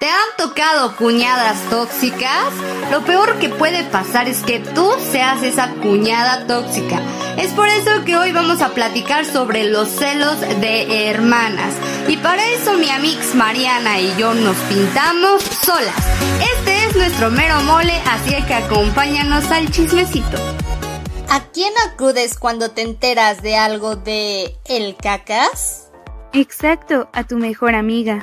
¿Te han tocado cuñadas tóxicas? Lo peor que puede pasar es que tú seas esa cuñada tóxica. Es por eso que hoy vamos a platicar sobre los celos de hermanas. Y para eso mi amix Mariana y yo nos pintamos solas. Este es nuestro mero mole, así que acompáñanos al chismecito. ¿A quién acudes cuando te enteras de algo de el cacas? Exacto, a tu mejor amiga.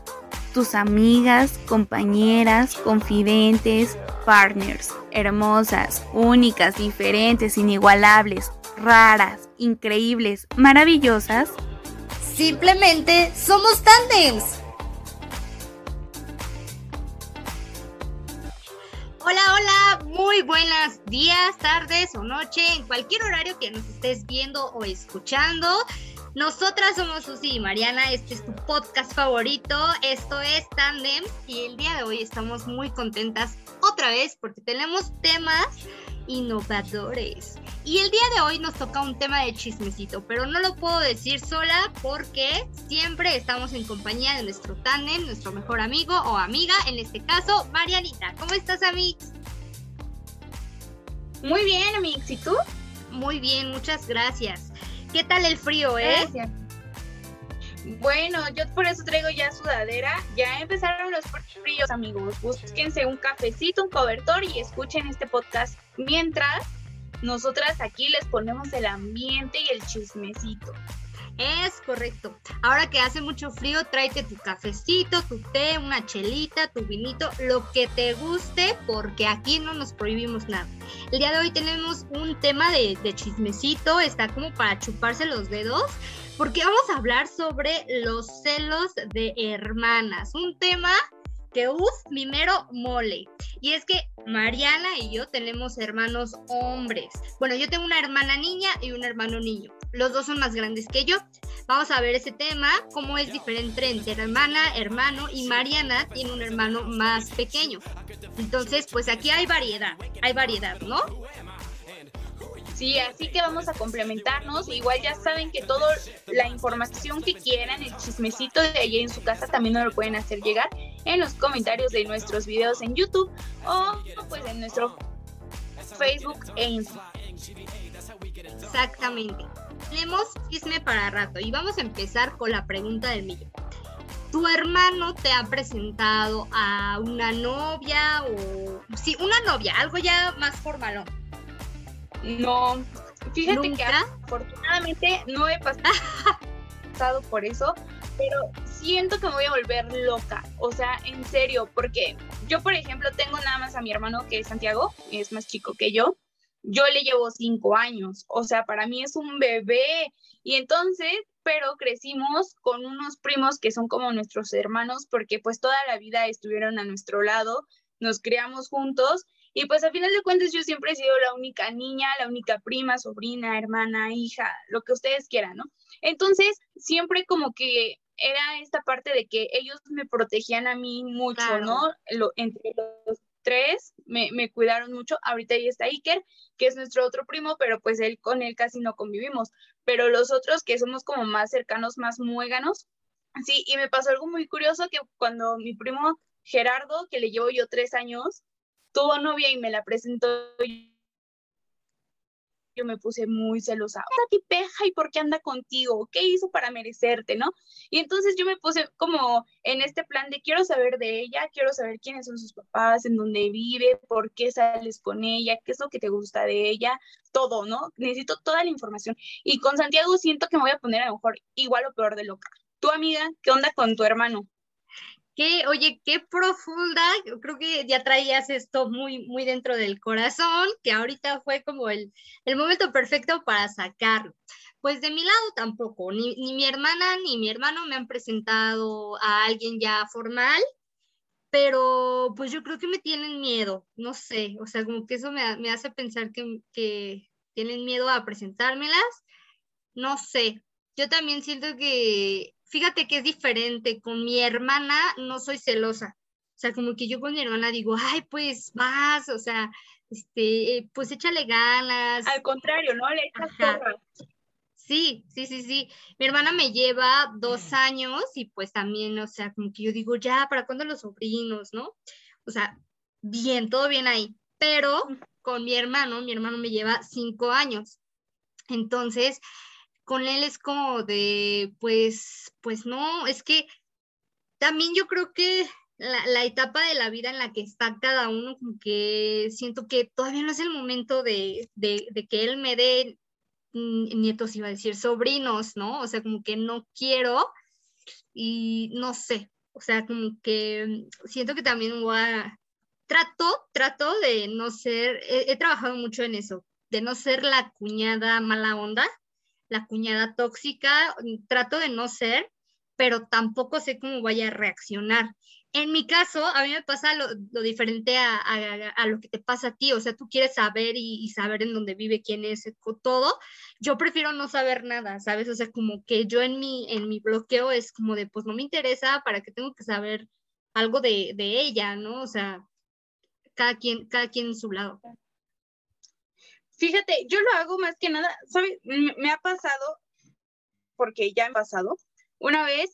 tus amigas, compañeras, confidentes, partners, hermosas, únicas, diferentes, inigualables, raras, increíbles, maravillosas. Simplemente somos tandems. Hola, hola, muy buenos días, tardes o noche, en cualquier horario que nos estés viendo o escuchando. Nosotras somos Susi y Mariana, este es tu podcast favorito, esto es Tandem y el día de hoy estamos muy contentas otra vez porque tenemos temas innovadores. Y el día de hoy nos toca un tema de chismecito, pero no lo puedo decir sola porque siempre estamos en compañía de nuestro tandem, nuestro mejor amigo o amiga, en este caso, Marianita. ¿Cómo estás, Amix? Muy bien, Amix, ¿y tú? Muy bien, muchas gracias. ¿Qué tal el frío, eh? Bueno, yo por eso traigo ya sudadera. Ya empezaron los fríos, amigos. Búsquense un cafecito, un cobertor y escuchen este podcast. Mientras, nosotras aquí les ponemos el ambiente y el chismecito. Es correcto. Ahora que hace mucho frío, tráete tu cafecito, tu té, una chelita, tu vinito, lo que te guste, porque aquí no nos prohibimos nada. El día de hoy tenemos un tema de, chismecito, está como para chuparse los dedos, porque vamos a hablar sobre los celos de hermanas. Un tema que, uff, primero mole. Y es que Mariana y yo tenemos hermanos hombres. Bueno, yo tengo una hermana niña y un hermano niño. Los dos son más grandes que yo. Vamos a ver ese tema, cómo es diferente entre hermana, hermano y Mariana tiene un hermano más pequeño. Entonces, pues aquí hay variedad, hay variedad, ¿no? Sí, así que vamos a complementarnos. Igual ya saben que toda la información que quieran, el chismecito de allí en su casa, también nos lo pueden hacer llegar en los comentarios de nuestros videos en YouTube o pues en nuestro Facebook e Instagram. Exactamente. Tenemos chisme para rato y vamos a empezar con la pregunta del millón. ¿Tu hermano te ha presentado a una novia o... Sí, una novia, algo ya más formal, no, fíjate que afortunadamente no he pasado por eso, pero siento que me voy a volver loca. O sea, en serio, porque yo, por ejemplo, tengo nada más a mi hermano que es Santiago, es más chico que yo. Yo le llevo cinco años, o sea, para mí es un bebé. Y entonces, pero crecimos con unos primos que son como nuestros hermanos, porque pues toda la vida estuvieron a nuestro lado, nos criamos juntos y pues a final de cuentas yo siempre he sido la única niña, la única prima, sobrina, hermana, hija, lo que ustedes quieran, ¿no? Entonces, siempre como que era esta parte de que ellos me protegían a mí mucho, ¿no? Lo, entre los tres me, me, cuidaron mucho. Ahorita ahí está Iker, que es nuestro otro primo, pero pues él con él casi no convivimos. Pero los otros que somos como más cercanos, más muéganos, sí, y me pasó algo muy curioso que cuando mi primo Gerardo, que le llevo yo tres años, tuvo novia y me la presentó, yo me puse muy celosa. Tipeja, ¿y por qué anda contigo? ¿Qué hizo para merecerte, no? Y entonces yo me puse como en este plan de quiero saber de ella, quiero saber quiénes son sus papás, en dónde vive, por qué sales con ella, qué es lo que te gusta de ella, todo, ¿no? Necesito toda la información. Y con Santiago siento que me voy a poner a lo mejor igual o peor de loca. Tu amiga, ¿qué onda con tu hermano? Oye, qué profunda, creo que ya traías esto muy, muy dentro del corazón, que ahorita fue como el, el momento perfecto para sacarlo. Pues de mi lado tampoco, ni, ni, mi hermana ni mi hermano me han presentado a alguien ya formal. pero pues yo creo que me tienen miedo, no sé, o sea, como que eso me, me hace pensar que, que tienen miedo a presentármelas, no sé, yo también siento que, fíjate que es diferente, con mi hermana no soy celosa, o sea, como que yo con mi hermana digo, ay, pues vas, o sea, este, pues échale ganas. Al contrario, ¿no? Le echas Sí, sí, sí, sí. Mi hermana me lleva dos años y pues también, o sea, como que yo digo, ya, ¿para cuándo los sobrinos, no? O sea, bien, todo bien ahí. Pero con mi hermano, mi hermano me lleva cinco años. Entonces, con él es como de, pues, pues no, es que también yo creo que la, etapa de la vida en la que está cada uno, como que siento que todavía no es el momento de, de, que él me dé nietos, iba a decir, sobrinos, ¿no? O sea, como que no quiero y no sé, o sea, como que siento que también voy a, trato, trato de no ser, he, he trabajado mucho en eso, de no ser la cuñada mala onda, la cuñada tóxica, trato de no ser, pero tampoco sé cómo vaya a reaccionar. En mi caso, a mí me pasa lo, diferente a, lo que te pasa a ti, o sea, tú quieres saber y, saber en dónde vive, quién es, todo. Yo prefiero no saber nada, ¿sabes? O sea, como que yo en mi, en mi bloqueo es como de, pues no me interesa, ¿para qué tengo que saber algo de, ella, ¿no? O sea, cada quien, cada quien en su lado. Fíjate, yo lo hago más que nada, ¿sabes? Me ha pasado, porque ya me ha pasado, una vez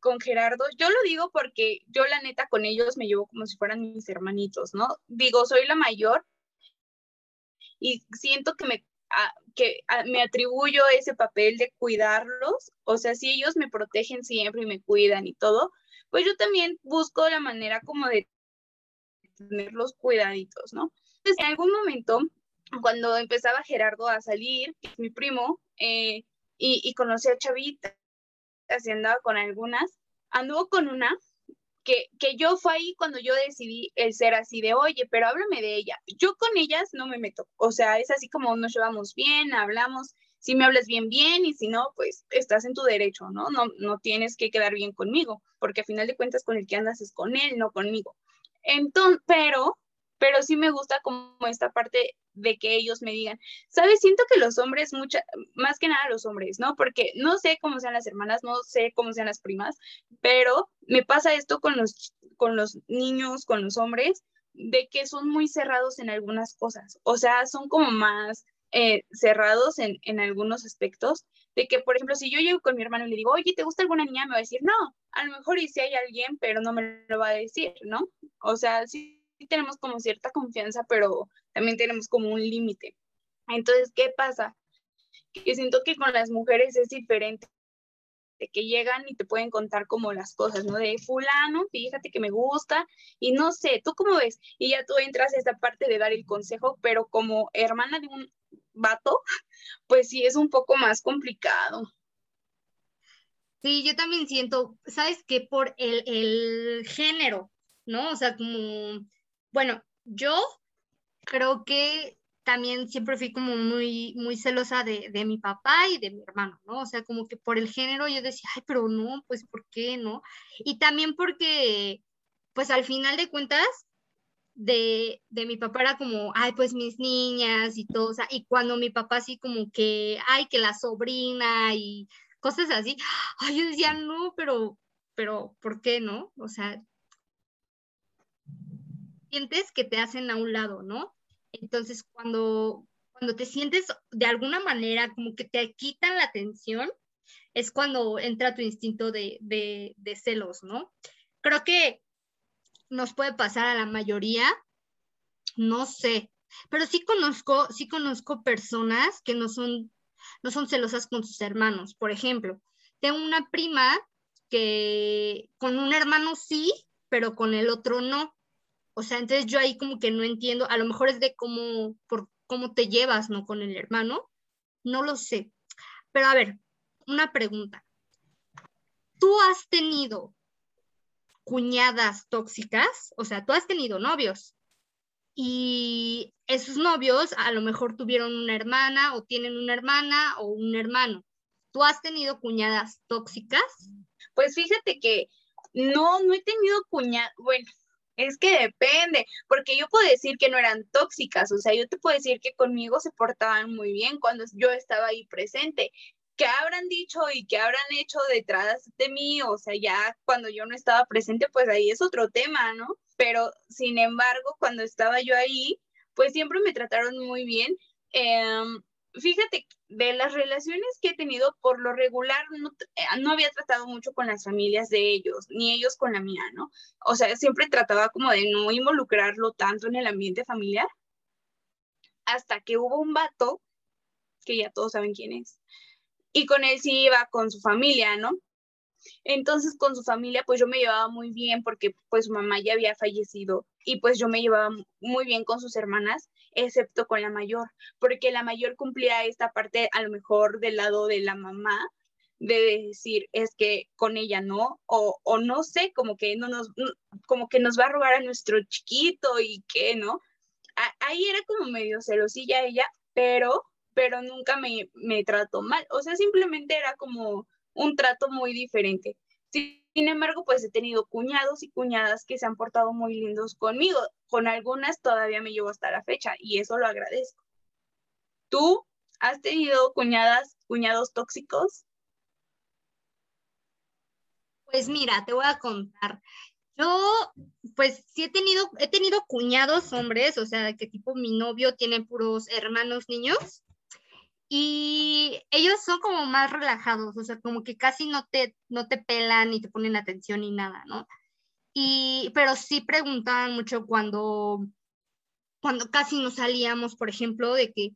con, Gerardo, yo lo digo porque yo la neta con ellos me llevo como si fueran mis hermanitos, ¿no? Digo, soy la mayor y siento que me, que me atribuyo ese papel de cuidarlos, o sea, si ellos me protegen siempre y me cuidan y todo, pues yo también busco la manera como de tenerlos cuidaditos, ¿no? Entonces, en algún momento, cuando empezaba Gerardo a salir, mi primo, eh, y, y conocí a Chavita, así andaba con algunas, anduvo con una que, que, yo fue ahí cuando yo decidí el ser así de, oye, pero háblame de ella. Yo con ellas no me meto, o sea, es así como nos llevamos bien, hablamos, si me hablas bien, bien, y si no, pues estás en tu derecho, ¿no? No, no tienes que quedar bien conmigo, porque a final de cuentas con el que andas es con él, no conmigo. Entonces, pero, pero sí me gusta como esta parte de que ellos me digan, ¿sabes? Siento que los hombres, mucha, más que nada los hombres, ¿no? Porque no sé cómo sean las hermanas, no sé cómo sean las primas, pero me pasa esto con los, con los niños, con los hombres, de que son muy cerrados en algunas cosas, o sea, son como más eh, cerrados en, en algunos aspectos, de que, por ejemplo, si yo llego con mi hermano y le digo, oye, ¿te gusta alguna niña? Me va a decir, no, a lo mejor y si hay alguien, pero no me lo va a decir, ¿no? O sea, sí tenemos como cierta confianza, pero también tenemos como un límite. Entonces, ¿qué pasa? Que siento que con las mujeres es diferente, que llegan y te pueden contar como las cosas, ¿no? De fulano, fíjate que me gusta y no sé, ¿tú cómo ves? Y ya tú entras a esta parte de dar el consejo, pero como hermana de un vato, pues sí es un poco más complicado. Sí, yo también siento, ¿sabes qué? Por el, el género, ¿no? O sea, como bueno, yo creo que también siempre fui como muy, muy celosa de, mi papá y de mi hermano, ¿no? O sea, como que por el género yo decía, ay, pero no, pues, ¿por qué no? Y también porque, pues, al final de cuentas, de, de, mi papá era como, ay, pues mis niñas y todo, o sea, y cuando mi papá así como que, ay, que la sobrina y cosas así, ay, yo decía, no, pero, pero, ¿por qué no? O sea, sientes que te hacen a un lado, ¿no? Entonces, cuando, cuando te sientes de alguna manera como que te quitan la atención, es cuando entra tu instinto de, de, celos, ¿no? Creo que nos puede pasar a la mayoría, no sé, pero sí conozco, sí conozco personas que no son, no son celosas con sus hermanos. Por ejemplo, tengo una prima que con un hermano sí, pero con el otro no. O sea, entonces yo ahí como que no entiendo, a lo mejor es de cómo, por cómo te llevas, ¿no? Con el hermano, no lo sé. Pero a ver, una pregunta. ¿Tú has tenido cuñadas tóxicas? O sea, tú has tenido novios y esos novios a lo mejor tuvieron una hermana o tienen una hermana o un hermano. ¿Tú has tenido cuñadas tóxicas? Pues fíjate que no, no he tenido cuñadas, bueno, Es que depende, porque yo puedo decir que no eran tóxicas, o sea, yo te puedo decir que conmigo se portaban muy bien cuando yo estaba ahí presente. ¿Qué habrán dicho y qué habrán hecho detrás de mí? O sea, ya cuando yo no estaba presente, pues ahí es otro tema, ¿no? Pero sin embargo, cuando estaba yo ahí, pues siempre me trataron muy bien. Em, fíjate, de las relaciones que he tenido, por lo regular, eh, no, había tratado mucho con las familias de ellos, ni ellos con la mía, ¿no? O sea, siempre trataba como de no involucrarlo tanto en el ambiente familiar, hasta que hubo un vato, que ya todos saben quién es, y con él sí iba con su familia, ¿no? Entonces con su familia pues yo me llevaba muy bien porque pues su mamá ya había fallecido y pues yo me llevaba muy bien con sus hermanas excepto con la mayor, porque la mayor cumplía esta parte a lo mejor del lado de la mamá, de decir es que con ella no, o, o no sé, como que no nos, como que nos va a robar a nuestro chiquito y que, ¿no? ahí era como medio celosilla ella, pero, pero nunca me, me trató mal, o sea, simplemente era como un trato muy diferente. Sin embargo, pues he tenido cuñados y cuñadas que se han portado muy lindos conmigo. Con algunas todavía me llevo hasta la fecha y eso lo agradezco. ¿Tú has tenido cuñadas, cuñados tóxicos? Pues mira, te voy a contar. Yo, pues sí he tenido, he tenido cuñados hombres, o sea, que tipo mi novio tiene puros hermanos niños y ellos son como más relajados, o sea, como que casi no te, no te pelan ni te ponen atención ni nada, ¿no? Y, pero sí preguntaban mucho cuando, cuando casi nos salíamos, por ejemplo, de que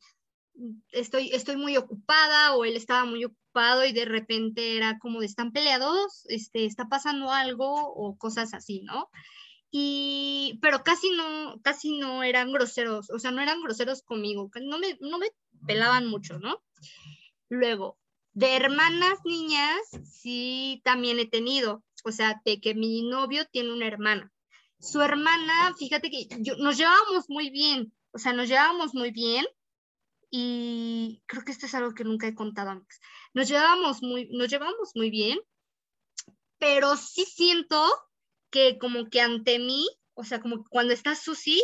estoy, estoy muy ocupada o él estaba muy ocupado y de repente era como de están peleados, este, está pasando algo o cosas así, ¿no? Y, pero casi no, casi no eran groseros, o sea, no eran groseros conmigo, no me, no me pelaban mucho, ¿no? Luego, de hermanas niñas, sí también he tenido, o sea, de que mi novio tiene una hermana. Su hermana, fíjate que nos llevábamos muy bien, o sea, nos llevábamos muy bien y creo que esto es algo que nunca he contado antes. Nos llevábamos muy, nos llevamos muy bien, pero sí siento que como que ante mí, o sea, como cuando está Susi,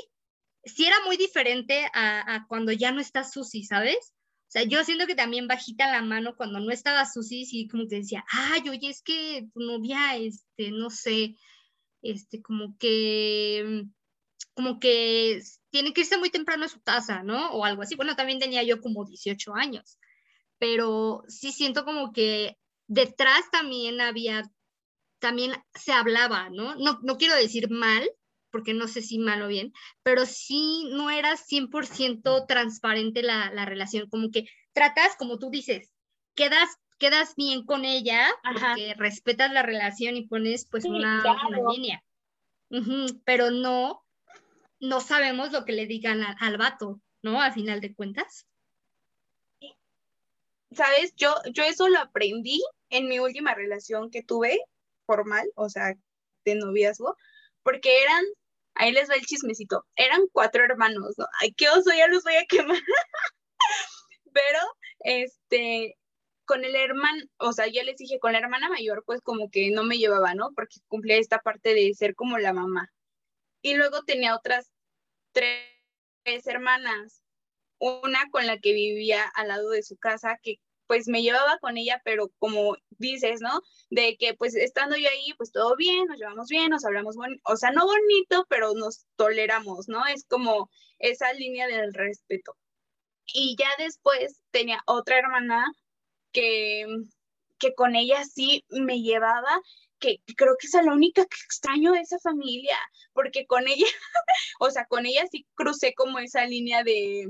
sí era muy diferente a, cuando ya no está Susi, ¿sabes? O sea, yo siento que también bajita la mano cuando no estaba Susi, sí como que decía, ay, oye, es que tu novia, este, no sé, este, como que, como que tiene que irse muy temprano a su casa, ¿no? O algo así. Bueno, también tenía yo como 18 años, pero sí siento como que detrás también había, también se hablaba, ¿no? No, no quiero decir mal, porque no sé si mal o bien, pero sí no era 100% transparente la, la, relación, como que tratas, como tú dices, quedas, quedas bien con ella, porque respetas la relación y pones pues una, línea, pero no, no sabemos lo que le digan al, al vato, ¿no? Al final de cuentas. Sabes, yo, yo eso lo aprendí en mi última relación que tuve formal, o sea, de noviazgo, porque eran, ahí les va el chismecito, eran cuatro hermanos, ¿no? Ay, qué oso, ya los voy a quemar. Pero, este, con el hermano, o sea, ya les dije, con la hermana mayor, pues como que no me llevaba, ¿no? Porque cumplía esta parte de ser como la mamá. Y luego tenía otras tres hermanas, una con la que vivía al lado de su casa, que pues me llevaba con ella, pero como dices, ¿no? De que pues estando yo ahí, pues todo bien, nos llevamos bien, nos hablamos, o sea, no bonito, pero nos toleramos, ¿no? Es como esa línea del respeto. Y ya después tenía otra hermana que, que con ella sí me llevaba, que creo que es la única que extraño de esa familia, porque con ella, o sea, con ella sí crucé como esa línea de,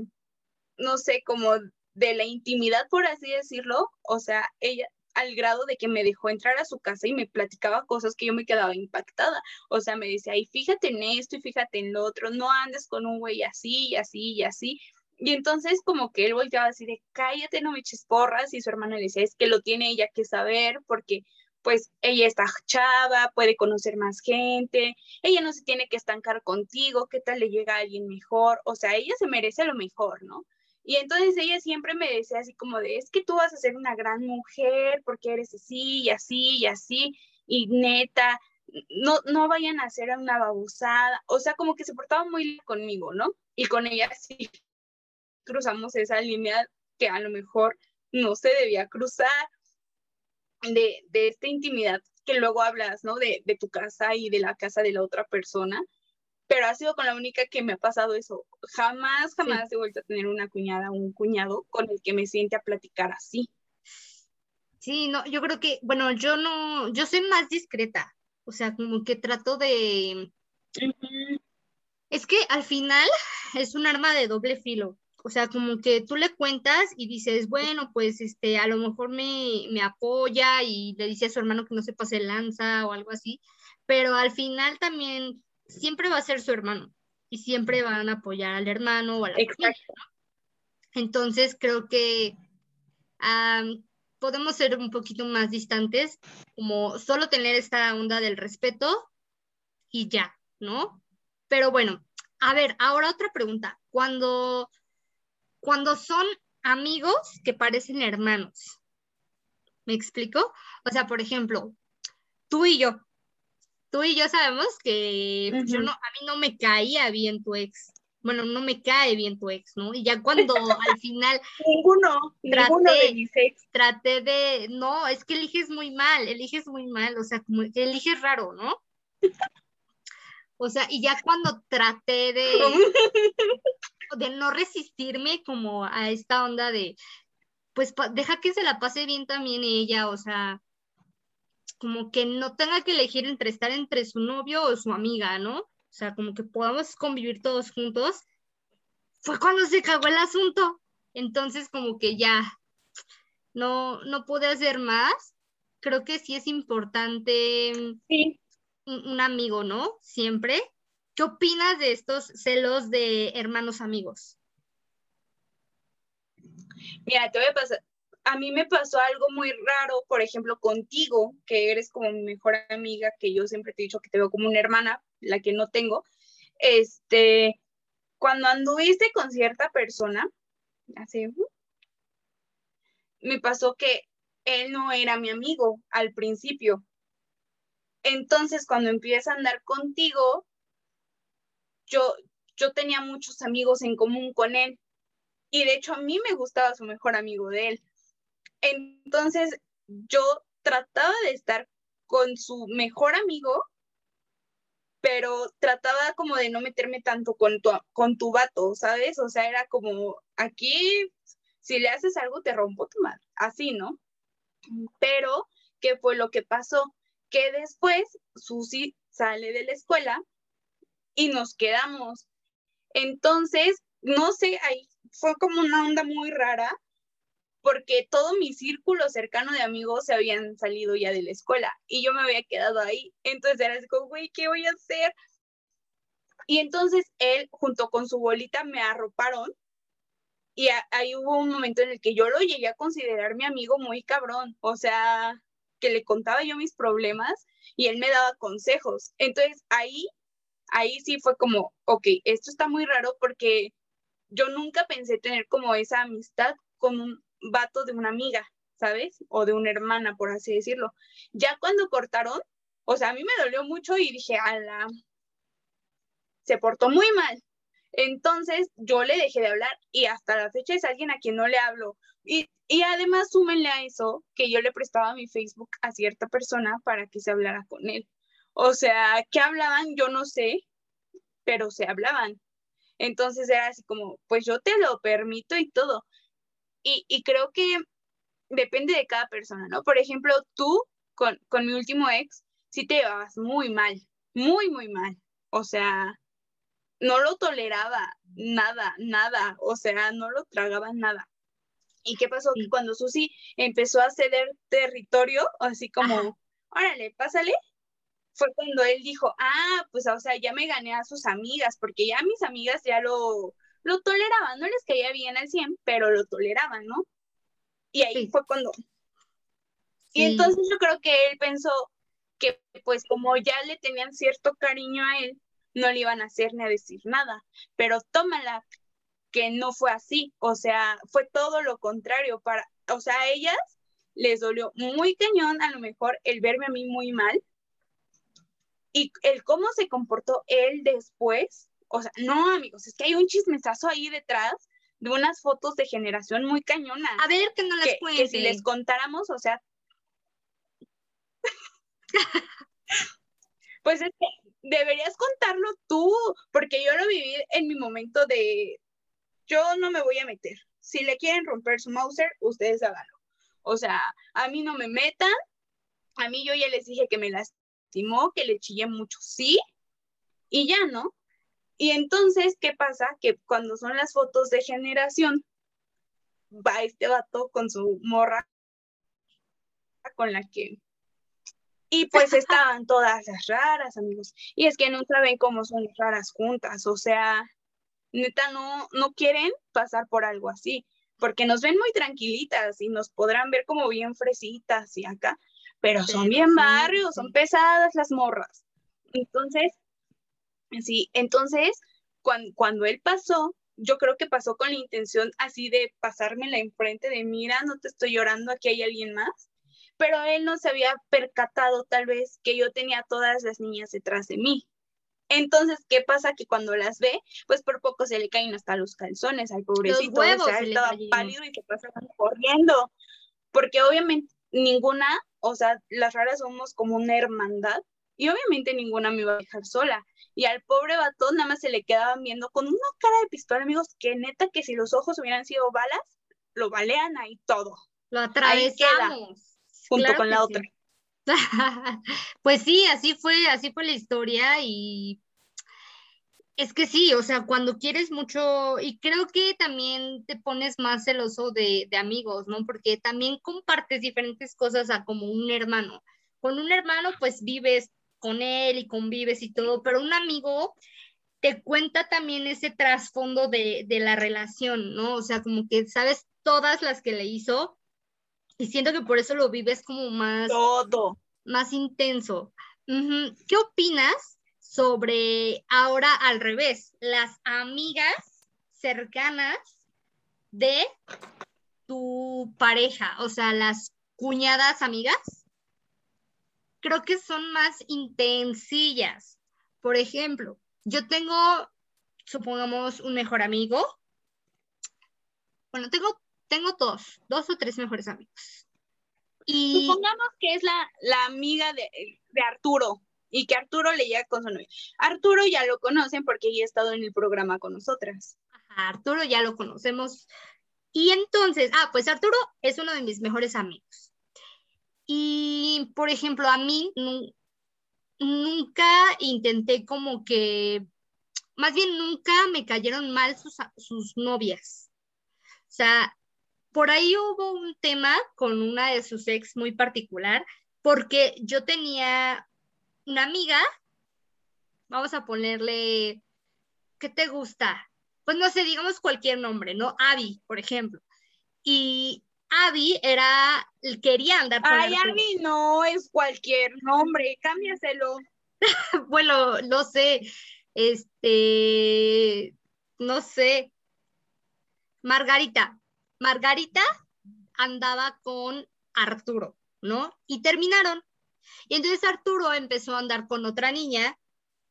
no sé, como de la intimidad, por así decirlo, o sea, ella al grado de que me dejó entrar a su casa y me platicaba cosas que yo me quedaba impactada. O sea, me decía, ay, fíjate en esto y fíjate en lo otro, no andes con un güey así y así y así. Y entonces como que él volteaba a decir, cállate, no me eches porras. Y su hermana le decía, es que lo tiene ella que saber porque pues ella está chava, puede conocer más gente, ella no se tiene que estancar contigo, ¿qué tal le llega a alguien mejor? O sea, ella se merece lo mejor, ¿no? Y entonces ella siempre me decía así como de, es que tú vas a ser una gran mujer porque eres así y así y así. Y neta, no, no vayan a hacer una babosada, o sea, como que se portaba muy conmigo, ¿no? Y con ella sí cruzamos esa línea que a lo mejor no se debía cruzar de, esta intimidad que luego hablas, ¿no? De, de, tu casa y de la casa de la otra persona, pero ha sido con la única que me ha pasado eso. Jamás, jamás he vuelto a tener una cuñada o un cuñado con el que me siente a platicar así. Sí, no, yo creo que, bueno, yo no, yo soy más discreta, o sea, como que trato de... Es que al final es un arma de doble filo. O sea, como que tú le cuentas y dices, bueno, pues este, a lo mejor me, me apoya y le dice a su hermano que no se pase lanza o algo así, pero al final también siempre va a ser su hermano y siempre van a apoyar al hermano o a la familia, Entonces creo que podemos ser un poquito más distantes, como solo tener esta onda del respeto y ya, ¿no? Pero bueno, a ver, ahora otra pregunta. Cuando, cuando son amigos que parecen hermanos, ¿me explico? O sea, por ejemplo, tú y yo, tú y yo sabemos que pues, yo no, a mí no me caía bien tu ex, bueno, no me cae bien tu ex, ¿no? Y ya cuando al final... ninguno, traté, ninguno de mis ex. Traté de, no, es que eliges muy mal, eliges muy mal, o sea, como que eliges raro, ¿no? O sea, y ya cuando traté de, de no resistirme como a esta onda de, pues deja que se la pase bien también ella, o sea, como que no tenga que elegir entre estar entre su novio o su amiga, ¿no? o sea, como que podamos convivir todos juntos, fue cuando se cagó el asunto. Entonces, como que ya no, no pude hacer más. Creo que sí es importante un, amigo, ¿no? Siempre. ¿Qué opinas de estos celos de hermanos amigos? Mira, te voy a pasar. A mí me pasó algo muy raro, por ejemplo, contigo, que eres como mi mejor amiga, que yo siempre te he dicho que te veo como una hermana, la que no tengo, este, cuando anduviste con cierta persona, así, uh, me pasó que él no era mi amigo al principio. Entonces, cuando empieza a andar contigo, yo, yo tenía muchos amigos en común con él. Y de hecho, a mí me gustaba su mejor amigo de él. Entonces, yo trataba de estar con su mejor amigo pero trataba como de no meterme tanto con tu, con tu vato, ¿sabes? O sea, era como, aquí, si le haces algo, te rompo tu madre, así, ¿no? Pero, ¿qué fue lo que pasó? Que después Susi sale de la escuela y nos quedamos. Entonces, no sé, ahí fue como una onda muy rara porque todo mi círculo cercano de amigos se habían salido ya de la escuela y yo me había quedado ahí. Entonces era así como, güey, ¿qué voy a hacer? Y entonces él, junto con su bolita, me arroparon y ahí hubo un momento en el que yo lo llegué a considerar mi amigo muy cabrón, o sea, que le contaba yo mis problemas y él me daba consejos. Entonces ahí, ahí sí fue como, ok, esto está muy raro porque yo nunca pensé tener como esa amistad con un vato de una amiga, ¿sabes? O de una hermana, por así decirlo. Ya cuando cortaron, o sea, a mí me dolió mucho y dije, ala, se portó muy mal. Entonces yo le dejé de hablar y hasta la fecha es alguien a quien no le hablo. Y, y además súmenle a eso que yo le prestaba mi Facebook a cierta persona para que se hablara con él. O sea, ¿qué hablaban? Yo no sé, pero se hablaban. Entonces era así como, pues yo te lo permito y todo. Y, creo que depende de cada persona, ¿no? Por ejemplo, tú con, con mi último ex, sí te llevabas muy mal, muy, muy mal. O sea, no lo toleraba nada, nada. O sea, no lo tragaba nada. ¿Y qué pasó? Que cuando Susi empezó a ceder territorio, así como, órale, pásale, fue cuando él dijo, ah, pues, o sea, ya me gané a sus amigas, porque ya mis amigas ya lo, lo toleraban, no les caía bien al 100, pero lo toleraban, ¿no? Y ahí fue cuando... Y entonces yo creo que él pensó que pues como ya le tenían cierto cariño a él, no le iban a hacer ni a decir nada, pero tómala, que no fue así, o sea, fue todo lo contrario, para, o sea, a ellas les dolió muy cañón a lo mejor el verme a mí muy mal, Y el cómo se comportó él después, o sea, no, amigos, es que hay un chismesazo ahí detrás de unas fotos de generación muy cañona. A ver, que no las que, que si les contáramos, o sea... pues es que deberías contarlo tú, porque yo lo viví en mi momento de, yo no me voy a meter. Si le quieren romper su Mauser, ustedes háganlo. O sea, a mí no me metan. A mí yo ya les dije que me lastimó, que le chillé mucho, sí. Y ya, ¿no? Y entonces, ¿qué pasa? Que cuando son las fotos de generación, va este vato con su morra con la que y pues estaban todas las raras, amigos. Y es que no saben cómo son las raras juntas, o sea, neta no, no quieren pasar por algo así, porque nos ven muy tranquilitas y nos podrán ver como bien fresitas y acá, pero son bien barrios, son pesadas las morras. Entonces, sí, entonces, cuando, cuando él pasó, yo creo que pasó con la intención así de pasarme la enfrente de, mira, no te estoy llorando, aquí hay alguien más pero él no se había percatado tal vez que yo tenía todas las niñas detrás de mí. Entonces, ¿qué pasa? Que cuando las ve, pues por poco se le caen hasta los calzones al pobrecito. Los o sea, estaba pálido y se pasa corriendo. Porque obviamente ninguna, o sea, las raras somos como una hermandad y obviamente ninguna me iba a dejar sola. Y al pobre batón nada más se le quedaban viendo con una cara de pistola, amigos, que neta que si los ojos hubieran sido balas, lo balean ahí todo. Lo atravesamos junto con la otra. pues sí, así fue, así fue la historia y es que sí, o sea, cuando quieres mucho, y creo que también te pones más celoso de, de amigos, ¿no? Porque también compartes diferentes cosas a como un hermano. Con un hermano, pues vives con él y convives y todo, pero un amigo te cuenta también ese trasfondo de, de la relación, ¿no? O sea, como que sabes todas las que le hizo y siento que por eso lo vives como más... Todo. Más intenso. ¿Qué opinas sobre ahora al revés? Las amigas cercanas de tu pareja, o sea, las cuñadas amigas, creo que son más intensillas. Por ejemplo, yo tengo, supongamos, un mejor amigo. Bueno, tengo tengo dos, dos o tres mejores amigos. Y... Supongamos que es la, la amiga de, de, Arturo y que Arturo le llega con su novia. Arturo ya lo conocen porque ya ha estado en el programa con nosotras. Ajá, Arturo ya lo conocemos. Y entonces, ah, pues Arturo es uno de mis mejores amigos. Y, por ejemplo, a mí nunca intenté como que, más bien nunca me cayeron mal sus, sus novias. O sea, por ahí hubo un tema con una de sus ex muy particular, porque yo tenía una amiga, vamos a ponerle, ¿qué te gusta? Pues no sé, digamos cualquier nombre, ¿no? Abby, por ejemplo. Y Abby era, quería andar Ay, Abby no es cualquier nombre, cámbiaselo. bueno, no sé, este, no sé, Margarita, Margarita andaba con Arturo, ¿no? Y terminaron. Y entonces Arturo empezó a andar con otra niña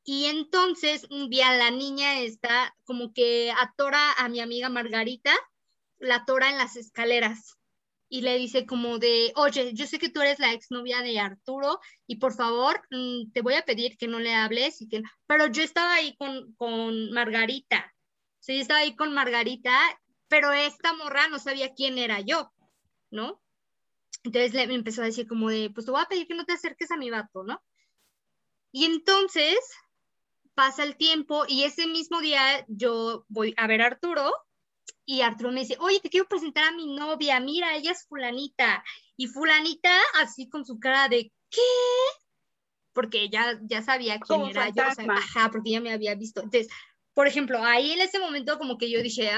y entonces un día la niña está como que atora a mi amiga Margarita, la atora en las escaleras y le dice como de, oye, yo sé que tú eres la exnovia de Arturo y por favor mm, te voy a pedir que no le hables y que, pero yo estaba ahí con, con Margarita, sí, yo estaba ahí con Margarita pero esta morra no sabía quién era yo, ¿no? Entonces le empezó a decir como de, pues te voy a pedir que no te acerques a mi vato, ¿no? Y entonces pasa el tiempo y ese mismo día yo voy a ver a Arturo y Arturo me dice, oye, te quiero presentar a mi novia, mira, ella es fulanita. Y fulanita así con su cara de, ¿qué? Porque ya, ya sabía quién era yo, ajá, porque ya me había visto. Entonces, por ejemplo, ahí en ese momento como que yo dije,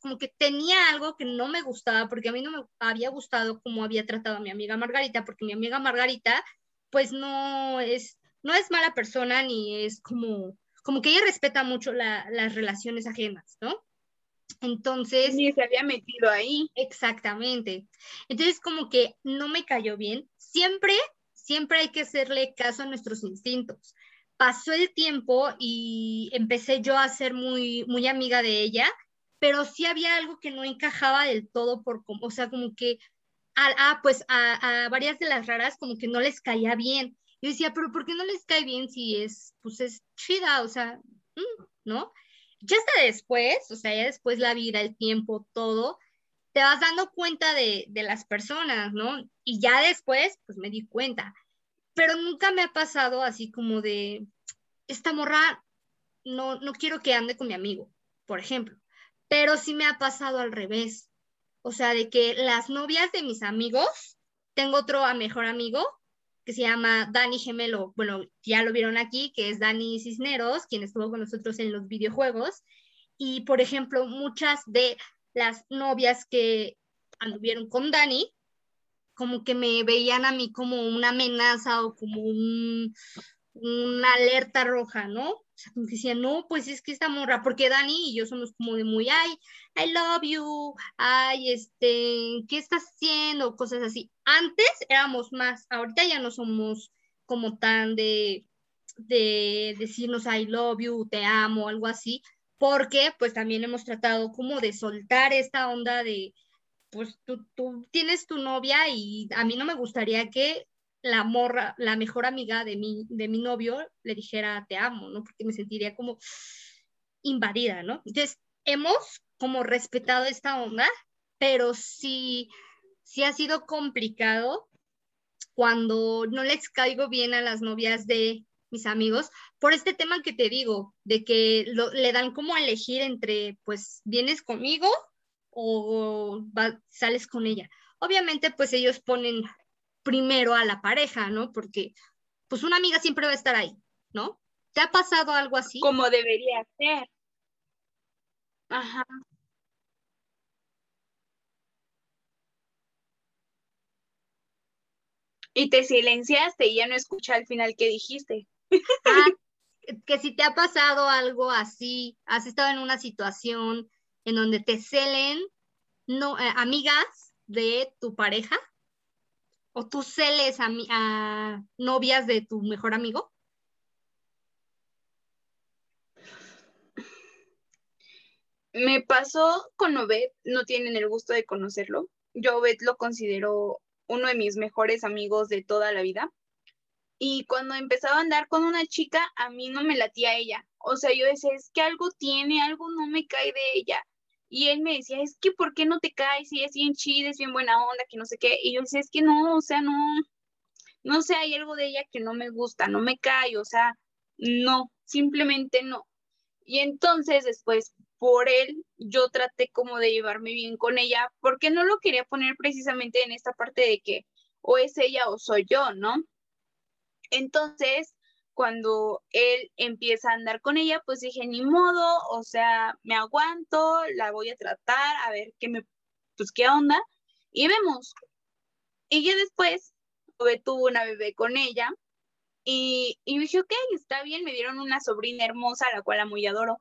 como que tenía algo que no me gustaba, porque a mí no me había gustado cómo había tratado a mi amiga Margarita, porque mi amiga Margarita, pues no es, no es mala persona, ni es como, como que ella respeta mucho las relaciones ajenas, ¿no? Entonces... Ni se había metido ahí. Exactamente. Entonces como que no me cayó bien. Siempre siempre hay que hacerle caso a nuestros instintos. Pasó el tiempo y empecé yo a ser muy, muy amiga de ella, pero sí había algo que no encajaba del todo por, o sea, como que, ah, pues a, varias de las raras como que no les caía bien. Yo decía, pero ¿por qué no les cae bien si es, pues es chida, o sea, mm, ¿no? Ya hasta después, o sea, ya después la vida, el tiempo, todo, te vas dando cuenta de, de las personas, ¿no? Y ya después, pues me di cuenta. Pero nunca me ha pasado así como de, esta morra, no, no quiero que ande con mi amigo, por ejemplo. Pero sí me ha pasado al revés. O sea, de que las novias de mis amigos, tengo otro mejor amigo que se llama Dani Gemelo, bueno, ya lo vieron aquí, que es Dani Cisneros, quien estuvo con nosotros en los videojuegos. Y, por ejemplo, muchas de las novias que anduvieron con Dani, como que me veían a mí como una amenaza o como una alerta roja, ¿no? O sea, como que decían, no, pues es que esta morra, porque Dani y yo somos como de muy, ay, I love you, ay, este, ¿qué estás haciendo? Cosas así. Antes éramos más, ahorita ya no somos como tan de, de decirnos I love you, te amo, algo así, porque pues también hemos tratado como de soltar esta onda de, pues tú, tú, tienes tu novia y a mí no me gustaría que la mejor amiga de mi, de mi novio le dijera te amo, ¿no? Porque me sentiría como invadida, ¿no? Entonces, hemos como respetado esta onda, pero sí, sí ha sido complicado cuando no les caigo bien a las novias de mis amigos, por este tema que te digo, de que le dan como elegir entre, pues, vienes conmigo o sales con ella. Obviamente, pues ellos ponen primero a la pareja, ¿no? Porque, pues, una amiga siempre va a estar ahí, ¿no? ¿Te ha pasado algo así? Como debería ser. Ajá. Y te silenciaste y ya no escuché al final qué dijiste. Ah, que si te ha pasado algo así, has estado en una situación en donde te celen no, eh, amigas de tu pareja o tú celes a, a novias de tu mejor amigo. Me pasó con Obed, no tienen el gusto de conocerlo. Yo Obed lo considero uno de mis mejores amigos de toda la vida y cuando empezaba a andar con una chica, a mí no me latía ella. O sea, yo decía, es que algo tiene, algo no me cae de ella. Y él me decía, es que ¿por qué no te caes? Si es bien chida, es bien buena onda, que no sé qué. Y yo decía, es que no, o sea, no, no sé, hay algo de ella que no me gusta, no me cae, o sea, no, simplemente no. Y entonces después, por él, yo traté como de llevarme bien con ella, porque no lo quería poner precisamente en esta parte de que o es ella o soy yo, ¿no? Entonces, cuando él empieza a andar con ella, pues dije, ni modo, o sea, me aguanto, la voy a tratar, a ver qué me, pues qué onda, y vemos. Y ya después, tuvo una bebé con ella, y, y dije, ok, está bien, me dieron una sobrina hermosa, la cual amo y adoro,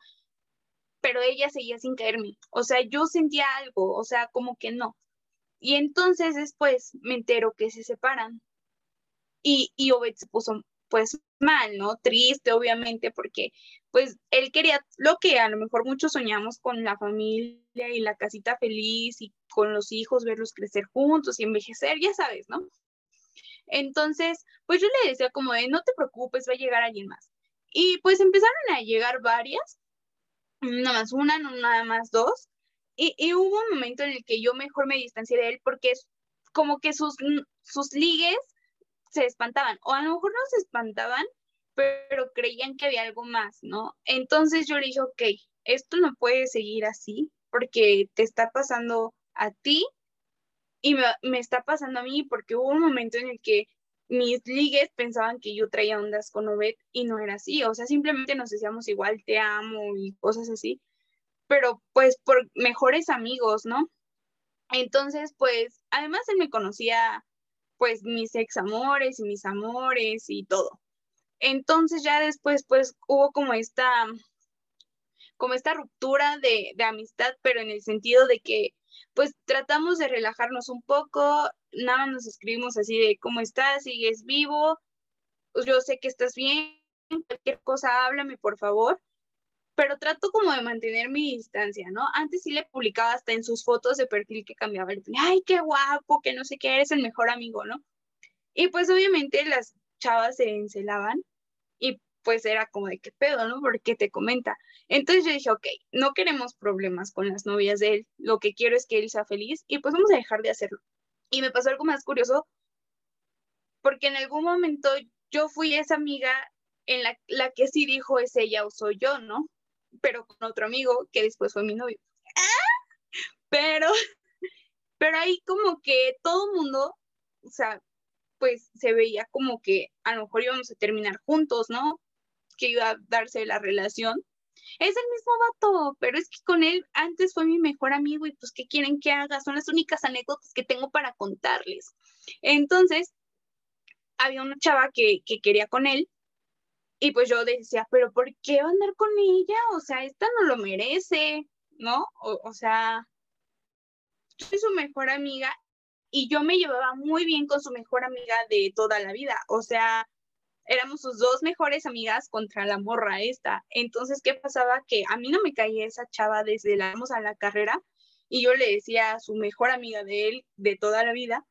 pero ella seguía sin caerme, o sea, yo sentía algo, o sea, como que no. Y entonces después me entero que se separan y, y Obed se puso pues mal, ¿no? Triste, obviamente, porque pues él quería lo que a lo mejor muchos soñamos con la familia y la casita feliz y con los hijos, verlos crecer juntos y envejecer, ya sabes, ¿no? Entonces, pues yo le decía como de, no te preocupes, va a llegar alguien más. Y pues empezaron a llegar varias, nada más una, no nada más dos. Y, y, hubo un momento en el que yo mejor me distancié de él porque es como que sus, sus ligues se espantaban, o a lo mejor no se espantaban, pero creían que había algo más, ¿no? Entonces yo le dije, ok, esto no puede seguir así porque te está pasando a ti y me, está pasando a mí porque hubo un momento en el que mis ligues pensaban que yo traía ondas con Obed y no era así, o sea, simplemente nos decíamos igual, te amo y cosas así, pero pues por mejores amigos, ¿no? Entonces, pues, además él me conocía pues mis ex amores y mis amores y todo. Entonces ya después pues hubo como esta como esta ruptura de, de amistad, pero en el sentido de que pues tratamos de relajarnos un poco, nada nos escribimos así de cómo estás, sigues vivo, pues, yo sé que estás bien, cualquier cosa háblame por favor, pero trato como de mantener mi distancia, ¿no? Antes sí le publicaba hasta en sus fotos de perfil que cambiaba, el ay, qué guapo, que no sé qué, eres el mejor amigo, ¿no? Y pues obviamente las chavas se encelaban y pues era como de qué pedo, ¿no? Porque te comenta. Entonces yo dije, ok, no queremos problemas con las novias de él, lo que quiero es que él sea feliz y pues vamos a dejar de hacerlo. Y me pasó algo más curioso, porque en algún momento yo fui esa amiga en la, la que sí dijo es ella o soy yo, ¿no? Pero con otro amigo que después fue mi novio. Pero, pero ahí como que todo el mundo, o sea, pues se veía como que a lo mejor íbamos a terminar juntos, ¿no? Que iba a darse la relación. Es el mismo vato, pero es que con él antes fue mi mejor amigo y pues ¿qué quieren que haga? Son las únicas anécdotas que tengo para contarles. Entonces, había una chava que quería con él y pues yo decía, pero ¿por qué va a andar con ella? O sea, esta no lo merece, ¿no? O, o sea, soy su mejor amiga y yo me llevaba muy bien con su mejor amiga de toda la vida. O sea, éramos sus dos mejores amigas contra la morra esta. Entonces, ¿qué pasaba? Que a mí no me caía esa chava desde la a la carrera y yo le decía a su mejor amiga de él de toda la vida,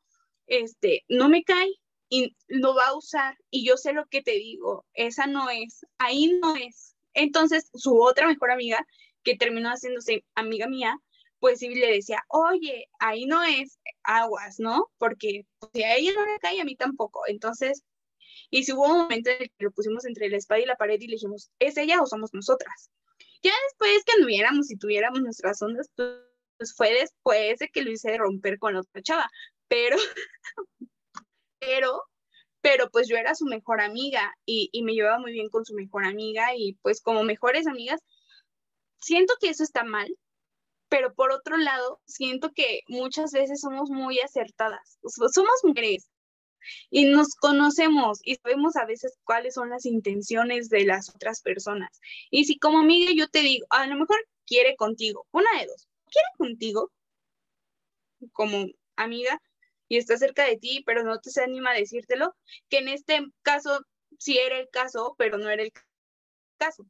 este, no me cae, y lo va a usar y yo sé lo que te digo, esa no es, ahí no es. Entonces su otra mejor amiga, que terminó haciéndose amiga mía, pues sí le decía, oye, ahí no es aguas, ¿no? Porque si a ella no le cae, a mí tampoco. Entonces, y si hubo un momento en el que lo pusimos entre la espada y la pared y le dijimos, ¿es ella o somos nosotras? Ya después que anduviéramos y tuviéramos nuestras ondas, pues fue después de que lo hice romper con la otra chava. Pero pero, pero pues yo era su mejor amiga y, y me llevaba muy bien con su mejor amiga y pues como mejores amigas, siento que eso está mal, pero por otro lado, siento que muchas veces somos muy acertadas. Somos mujeres y nos conocemos y sabemos a veces cuáles son las intenciones de las otras personas. Y si como amiga yo te digo, a lo mejor quiere contigo, una de dos, quiere contigo como amiga, y está cerca de ti, pero no te se anima a decírtelo, que en este caso sí era el caso, pero no era el caso.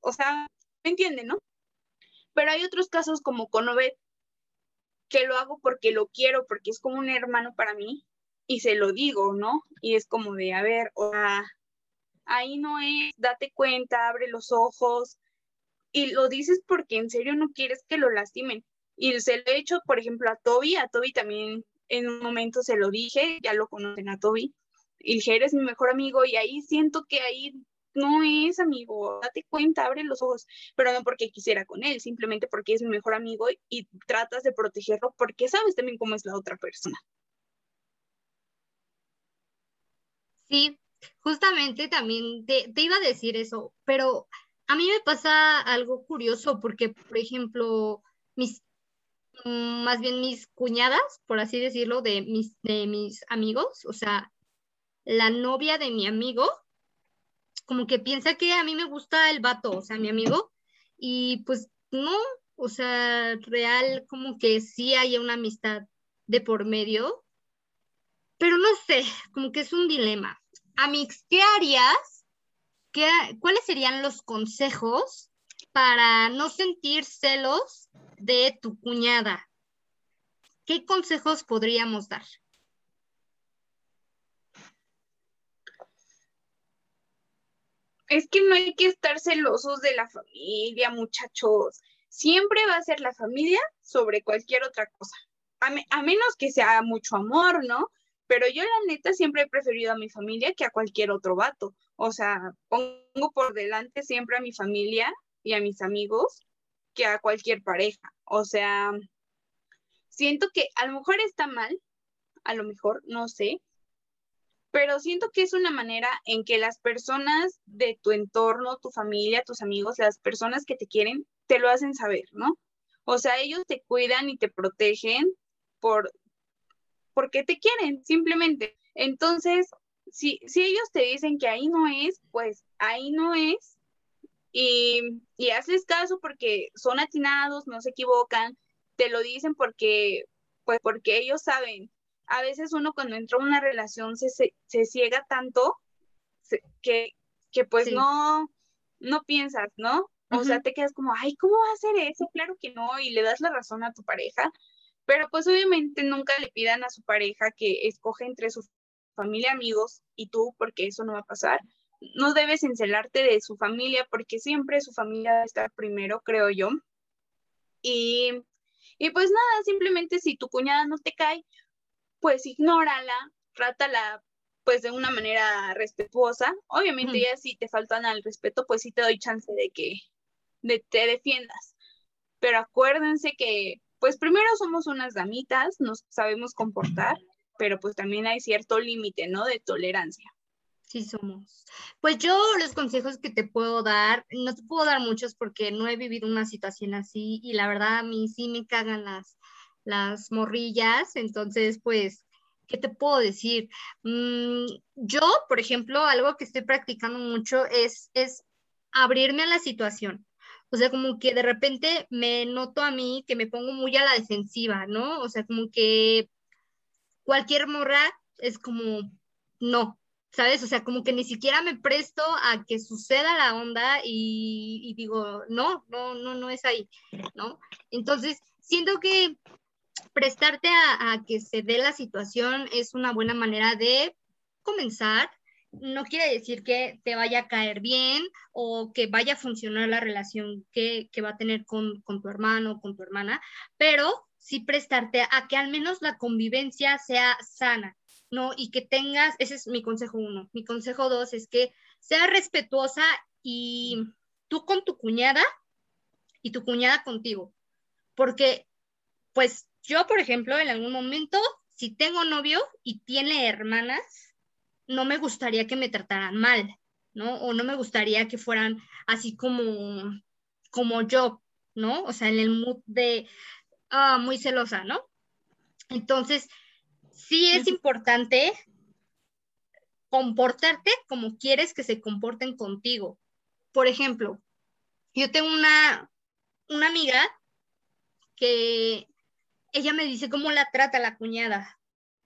O sea, ¿me entienden, no? Pero hay otros casos como con Obed, que lo hago porque lo quiero, porque es como un hermano para mí, y se lo digo, ¿no? Y es como de, a ver, o ahí no es, date cuenta, abre los ojos, y lo dices porque en serio no quieres que lo lastimen. Y se lo he hecho, por ejemplo, a Toby, a Toby también en un momento se lo dije, ya lo conocen a Toby, y dije, eres mi mejor amigo, y ahí siento que ahí no es amigo, date cuenta, abre los ojos, pero no porque quisiera con él, simplemente porque es mi mejor amigo y, tratas de protegerlo porque sabes también cómo es la otra persona. Sí, justamente también te, te iba a decir eso, pero a mí me pasa algo curioso porque, por ejemplo, mis más bien mis cuñadas, por así decirlo, de mis, de mis amigos, o sea, la novia de mi amigo, como que piensa que a mí me gusta el vato, o sea, mi amigo, y pues no, o sea, real como que sí hay una amistad de por medio, pero no sé, como que es un dilema. Amix, ¿qué harías? ¿Qué, ¿Cuáles serían los consejos para no sentir celos de tu cuñada, ¿qué consejos podríamos dar? Es que no hay que estar celosos de la familia, muchachos. Siempre va a ser la familia sobre cualquier otra cosa. A, menos que sea mucho amor, ¿no? Pero yo la neta siempre he preferido a mi familia que a cualquier otro vato. O sea, pongo por delante siempre a mi familia y a mis amigos que a cualquier pareja. O sea, siento que a lo mejor está mal, a lo mejor, no sé, pero siento que es una manera en que las personas de tu entorno, tu familia, tus amigos, las personas que te quieren, te lo hacen saber, ¿no? O sea, ellos te cuidan y te protegen por porque te quieren, simplemente. Entonces, si, si ellos te dicen que ahí no es, pues ahí no es y, y haces caso porque son atinados, no se equivocan, te lo dicen porque, pues porque ellos saben. A veces uno cuando entra a una relación se, se, ciega tanto que, que pues no, no piensas, ¿no? O sea, te quedas como, ay, ¿cómo va a hacer eso? Claro que no, y le das la razón a tu pareja, pero pues obviamente nunca le pidan a su pareja que escoge entre su familia, amigos y tú, porque eso no va a pasar. No debes encelarte de su familia, porque siempre su familia debe estar primero, creo yo. Y, y pues nada, simplemente si tu cuñada no te cae, pues ignórala, trátala pues de una manera respetuosa. Obviamente ya si te faltan al respeto, pues sí te doy chance de que de, te defiendas. Pero acuérdense que pues primero somos unas damitas, nos sabemos comportar, pero pues también hay cierto límite, ¿no? De tolerancia. Sí somos. Pues yo los consejos que te puedo dar, no te puedo dar muchos porque no he vivido una situación así y la verdad a mí sí me cagan las, las morrillas, entonces pues, ¿qué te puedo decir? Mm, yo, por ejemplo, algo que estoy practicando mucho es, es abrirme a la situación. O sea, como que de repente me noto a mí que me pongo muy a la defensiva, ¿no? O sea, como que cualquier morra es como, no, ¿sabes? O sea, como que ni siquiera me presto a que suceda la onda y, digo, no, no, no, no es ahí, ¿no? Entonces, siento que prestarte a, que se dé la situación es una buena manera de comenzar no quiere decir que te vaya a caer bien o que vaya a funcionar la relación que, va a tener con, tu hermano o con tu hermana, pero sí prestarte a que al menos la convivencia sea sana, ¿no? Y que tengas, ese es mi consejo uno. Mi consejo dos es que sea respetuosa y tú con tu cuñada y tu cuñada contigo. Porque, pues yo, por ejemplo, en algún momento, si tengo novio y tiene hermanas, no me gustaría que me trataran mal, ¿no? O no me gustaría que fueran así como, como yo, ¿no? O sea, en el mood de ah, muy celosa, ¿no? Entonces, sí es importante comportarte como quieres que se comporten contigo. Por ejemplo, yo tengo una, una amiga que ella me dice cómo la trata la cuñada,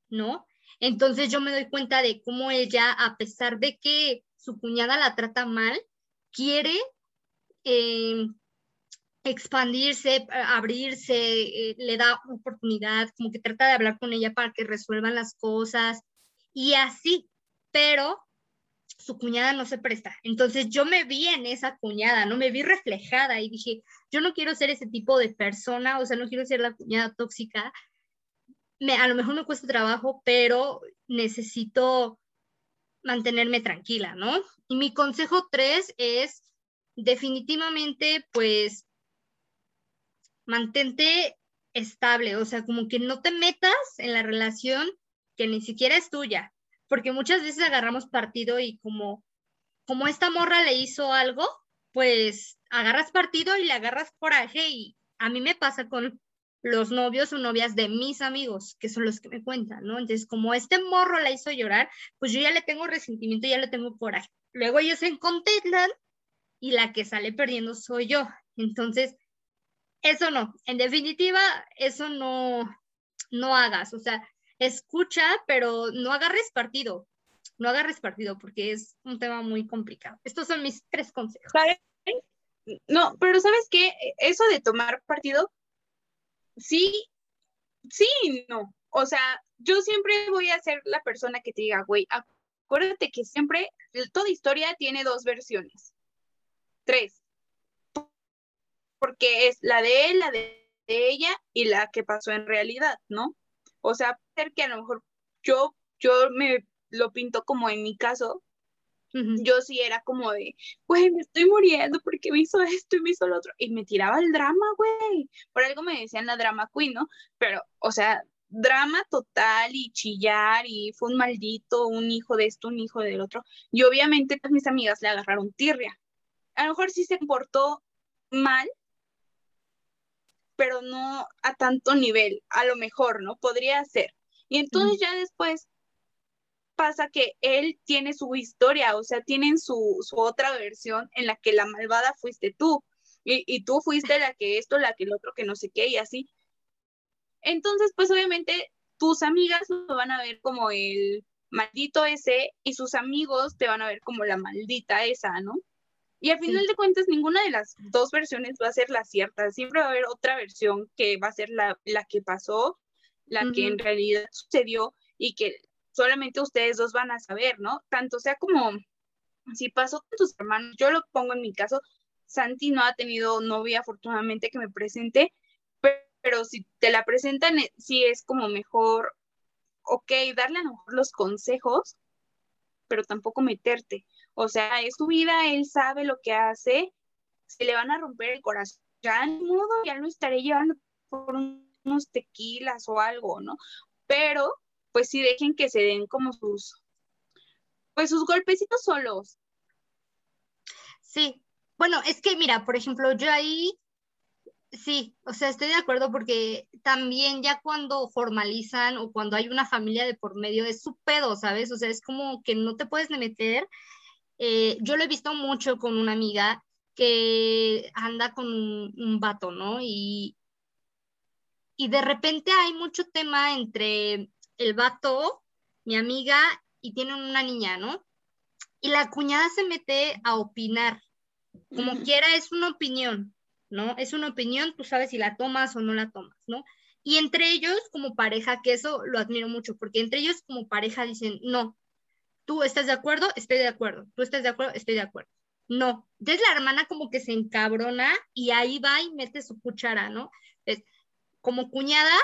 ¿no? Entonces yo me doy cuenta de cómo ella, a pesar de que su cuñada la trata mal, quiere eh, expandirse, abrirse, eh, le da oportunidad, como que trata de hablar con ella para que resuelvan las cosas y así, pero su cuñada no se presta. Entonces yo me vi en esa cuñada, no me vi reflejada y dije, yo no quiero ser ese tipo de persona, o sea, no quiero ser la cuñada tóxica a lo mejor me cuesta trabajo, pero necesito mantenerme tranquila, ¿no? Y mi consejo tres es definitivamente, pues, mantente estable, o sea, como que no te metas en la relación que ni siquiera es tuya, porque muchas veces agarramos partido y como, como esta morra le hizo algo, pues agarras partido y le agarras coraje y a mí me pasa con los novios o novias de mis amigos, que son los que me cuentan, ¿no? Entonces, como este morro la hizo llorar, pues yo ya le tengo resentimiento, ya le tengo coraje. Luego ellos se contemplan y la que sale perdiendo soy yo. Entonces, eso no, en definitiva, eso no, no hagas, o sea, escucha, pero no agarres partido, no agarres partido porque es un tema muy complicado. Estos son mis tres consejos. No, pero ¿sabes qué? Eso de tomar partido sí, sí no. O sea, yo siempre voy a ser la persona que te diga, güey, acuérdate que siempre, toda historia tiene dos versiones. Tres. Porque es la de él, la de, ella y la que pasó en realidad, ¿no? O sea, ser que a lo mejor yo, yo me lo pinto como en mi caso, yo sí era como de, güey, me estoy muriendo porque me hizo esto y me hizo lo otro. Y me tiraba el drama, güey. Por algo me decían la drama queen, ¿no? Pero, o sea, drama total y chillar y fue un maldito, un hijo de esto, un hijo del otro. Y obviamente todas mis amigas le agarraron tirria. A lo mejor sí se comportó mal, pero no a tanto nivel, a lo mejor, ¿no? Podría ser. Y entonces ya después pasa que él tiene su historia, o sea, tienen su, su otra versión en la que la malvada fuiste tú. Y, y, tú fuiste la que esto, la que el otro, que no sé qué, y así. Entonces, pues obviamente tus amigas lo van a ver como el maldito ese y sus amigos te van a ver como la maldita esa, ¿no? Y al final de cuentas, ninguna de las dos versiones va a ser la cierta. Siempre va a haber otra versión que va a ser la, la que pasó, la que en realidad sucedió y que solamente ustedes dos van a saber, ¿no? Tanto sea como si pasó con tus hermanos, yo lo pongo en mi caso, Santi no ha tenido novia afortunadamente que me presente, pero, si te la presentan, eh, sí es como mejor, ok, darle a lo mejor los consejos, pero tampoco meterte. O sea, es su vida, él sabe lo que hace, se le van a romper el corazón. Ya ni modo, ya lo estaré llevando por unos tequilas o algo, ¿no? Pero, pues sí dejen que se den como sus, pues sus golpecitos solos. Sí, bueno, es que mira, por ejemplo, yo ahí sí, o sea, estoy de acuerdo porque también ya cuando formalizan o cuando hay una familia de por medio es su pedo, ¿sabes? O sea, es como que no te puedes meter. Eh, yo lo he visto mucho con una amiga que anda con un, un vato, ¿no? Y, y de repente hay mucho tema entre el vato, mi amiga, y tienen una niña, ¿no? Y la cuñada se mete a opinar como quiera, es una opinión, ¿no? Es una opinión, tú sabes si la tomas o no la tomas, ¿no? Y entre ellos, como pareja, que eso lo admiro mucho, porque entre ellos como pareja dicen, no, tú estás de acuerdo, estoy de acuerdo, tú estás de acuerdo, estoy de acuerdo. No, entonces la hermana como que se encabrona y ahí va y mete su cuchara, ¿no? Entonces, como cuñada,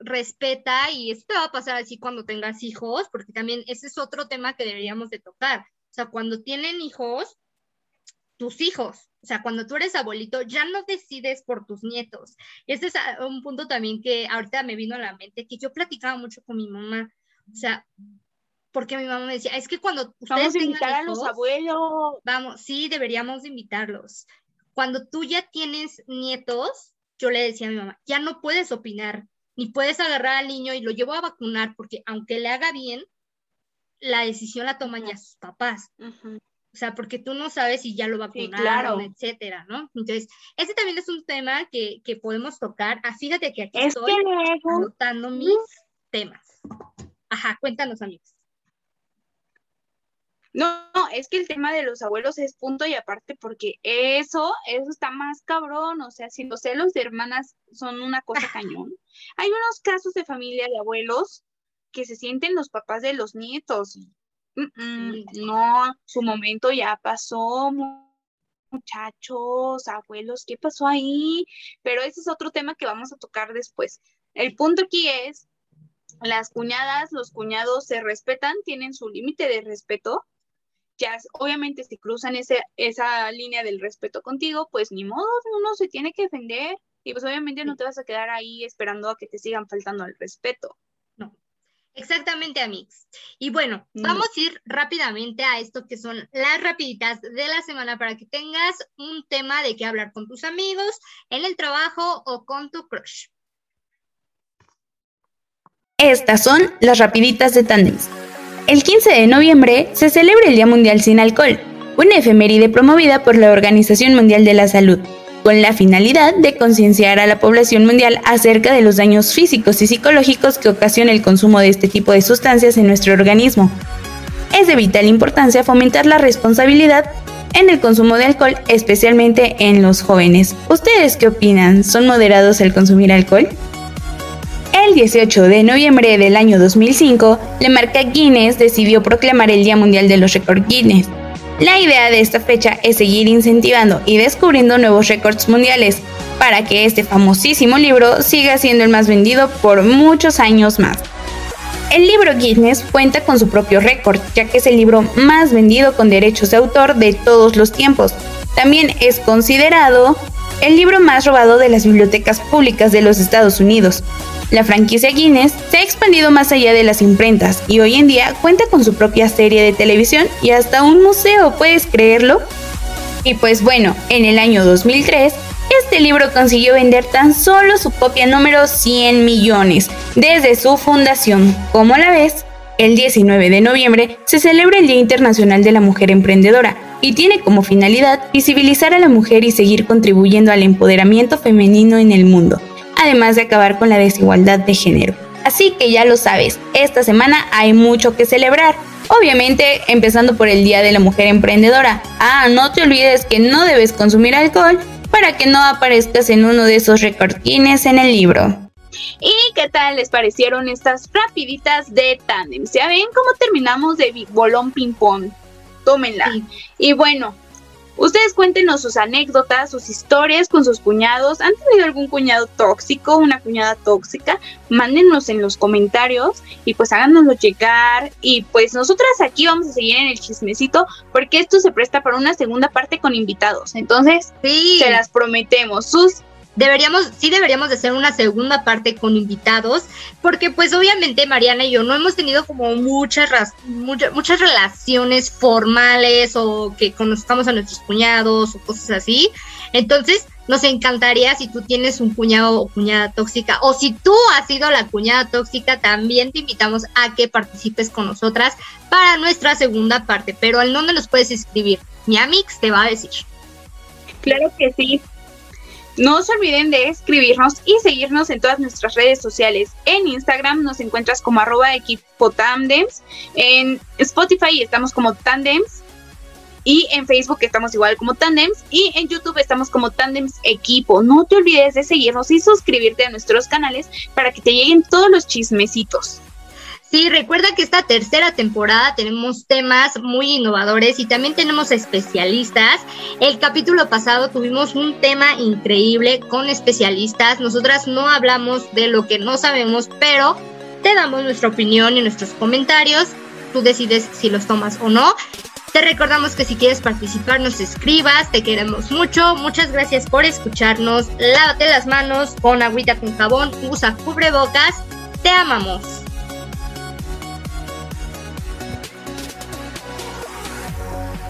respeta y esto te va a pasar así cuando tengas hijos, porque también ese es otro tema que deberíamos de tocar. O sea, cuando tienen hijos, tus hijos. O sea, cuando tú eres abuelito, ya no decides por tus nietos. Y este es un punto también que ahorita me vino a la mente, que yo platicaba mucho con mi mamá. O sea, porque mi mamá me decía, es que cuando ustedes Vamos a invitar a los abuelos. Vamos, sí, deberíamos invitarlos. Cuando tú ya tienes nietos, yo le decía a mi mamá, ya no puedes opinar, ni puedes agarrar al niño y lo llevo a vacunar, porque aunque le haga bien, la decisión la toman ya sus papás. O sea, porque tú no sabes si ya lo vacunaron, etcétera, ¿no? Entonces, ese también es un tema que, podemos tocar. Ah, fíjate que aquí estoy anotando mis temas. Ajá, cuéntanos, amigos. No, no, es que el tema de los abuelos es punto y aparte porque eso, eso está más cabrón, o sea, si los celos de hermanas son una cosa cañón. Hay unos casos de familia de abuelos que se sienten los papás de los nietos no, su momento ya pasó, muchachos, abuelos, ¿qué pasó ahí? Pero ese es otro tema que vamos a tocar después. El punto aquí es, las cuñadas, los cuñados se respetan, tienen su límite de respeto. Ya, obviamente, si cruzan ese, esa línea del respeto contigo, pues ni modo, uno se tiene que defender. Y pues obviamente no te vas a quedar ahí esperando a que te sigan faltando el respeto. Exactamente, Amix. Y bueno, mm. vamos a ir rápidamente a esto que son las rapiditas de la semana para que tengas un tema de qué hablar con tus amigos, en el trabajo o con tu crush. Estas son las rapiditas de Tandems. El 15 de noviembre se celebra el Día Mundial sin Alcohol, una efeméride promovida por la Organización Mundial de la Salud con la finalidad de concienciar a la población mundial acerca de los daños físicos y psicológicos que ocasiona el consumo de este tipo de sustancias en nuestro organismo. Es de vital importancia fomentar la responsabilidad en el consumo de alcohol, especialmente en los jóvenes. ¿Ustedes qué opinan? ¿Son moderados al consumir alcohol? El 18 de noviembre del año 2005, la marca Guinness decidió proclamar el Día Mundial de los Récords Guinness la idea de esta fecha es seguir incentivando y descubriendo nuevos récords mundiales para que este famosísimo libro siga siendo el más vendido por muchos años más. El libro Guinness cuenta con su propio récord, ya que es el libro más vendido con derechos de autor de todos los tiempos. También es considerado el libro más robado de las bibliotecas públicas de los Estados Unidos. La franquicia Guinness se ha expandido más allá de las imprentas y hoy en día cuenta con su propia serie de televisión y hasta un museo, ¿puedes creerlo? Y pues bueno, en el año 2003, este libro consiguió vender tan solo su copia número 100 millones desde su fundación. ¿Cómo la ves? El 19 de noviembre se celebra el Día Internacional de la Mujer Emprendedora y tiene como finalidad visibilizar a la mujer y seguir contribuyendo al empoderamiento femenino en el mundo, además de acabar con la desigualdad de género. Así que ya lo sabes, esta semana hay mucho que celebrar. Obviamente, empezando por el Día de la Mujer Emprendedora. Ah, no te olvides que no debes consumir alcohol para que no aparezcas en uno de esos recortines en el libro. ¿Y qué tal les parecieron estas rapiditas de tandem? ¿Ya ven cómo terminamos de bolón ping pong? Tómenla. Y bueno, Ustedes cuéntenos sus anécdotas, sus historias con sus cuñados. ¿Han tenido algún cuñado tóxico, una cuñada tóxica? Mándenos en los comentarios y pues háganoslo llegar. Y pues nosotras aquí vamos a seguir en el chismecito porque esto se presta para una segunda parte con invitados. Entonces, sí. se las prometemos. Sus deberíamos, sí deberíamos de hacer una segunda parte con invitados, porque pues obviamente Mariana y yo no hemos tenido como muchas, muchas, muchas relaciones formales o que conozcamos a nuestros cuñados o cosas así. Entonces, nos encantaría si tú tienes un cuñado o cuñada tóxica o si tú has sido la cuñada tóxica, también te invitamos a que participes con nosotras para nuestra segunda parte. Pero ¿al dónde nos puedes escribir? Mi Amix te va a decir. Claro que sí. No se olviden de escribirnos y seguirnos en todas nuestras redes sociales. En Instagram nos encuentras como arroba equipo tandems. En Spotify estamos como tandems. Y en Facebook estamos igual como Tandems. Y en YouTube estamos como Tandems Equipo. No te olvides de seguirnos y suscribirte a nuestros canales para que te lleguen todos los chismecitos. Sí, recuerda que esta tercera temporada tenemos temas muy innovadores y también tenemos especialistas. El capítulo pasado tuvimos un tema increíble con especialistas. Nosotras no hablamos de lo que no sabemos, pero te damos nuestra opinión y nuestros comentarios. Tú decides si los tomas o no. Te recordamos que si quieres participar nos escribas, te queremos mucho. Muchas gracias por escucharnos. Lávate las manos con agüita con jabón, usa cubrebocas. Te amamos.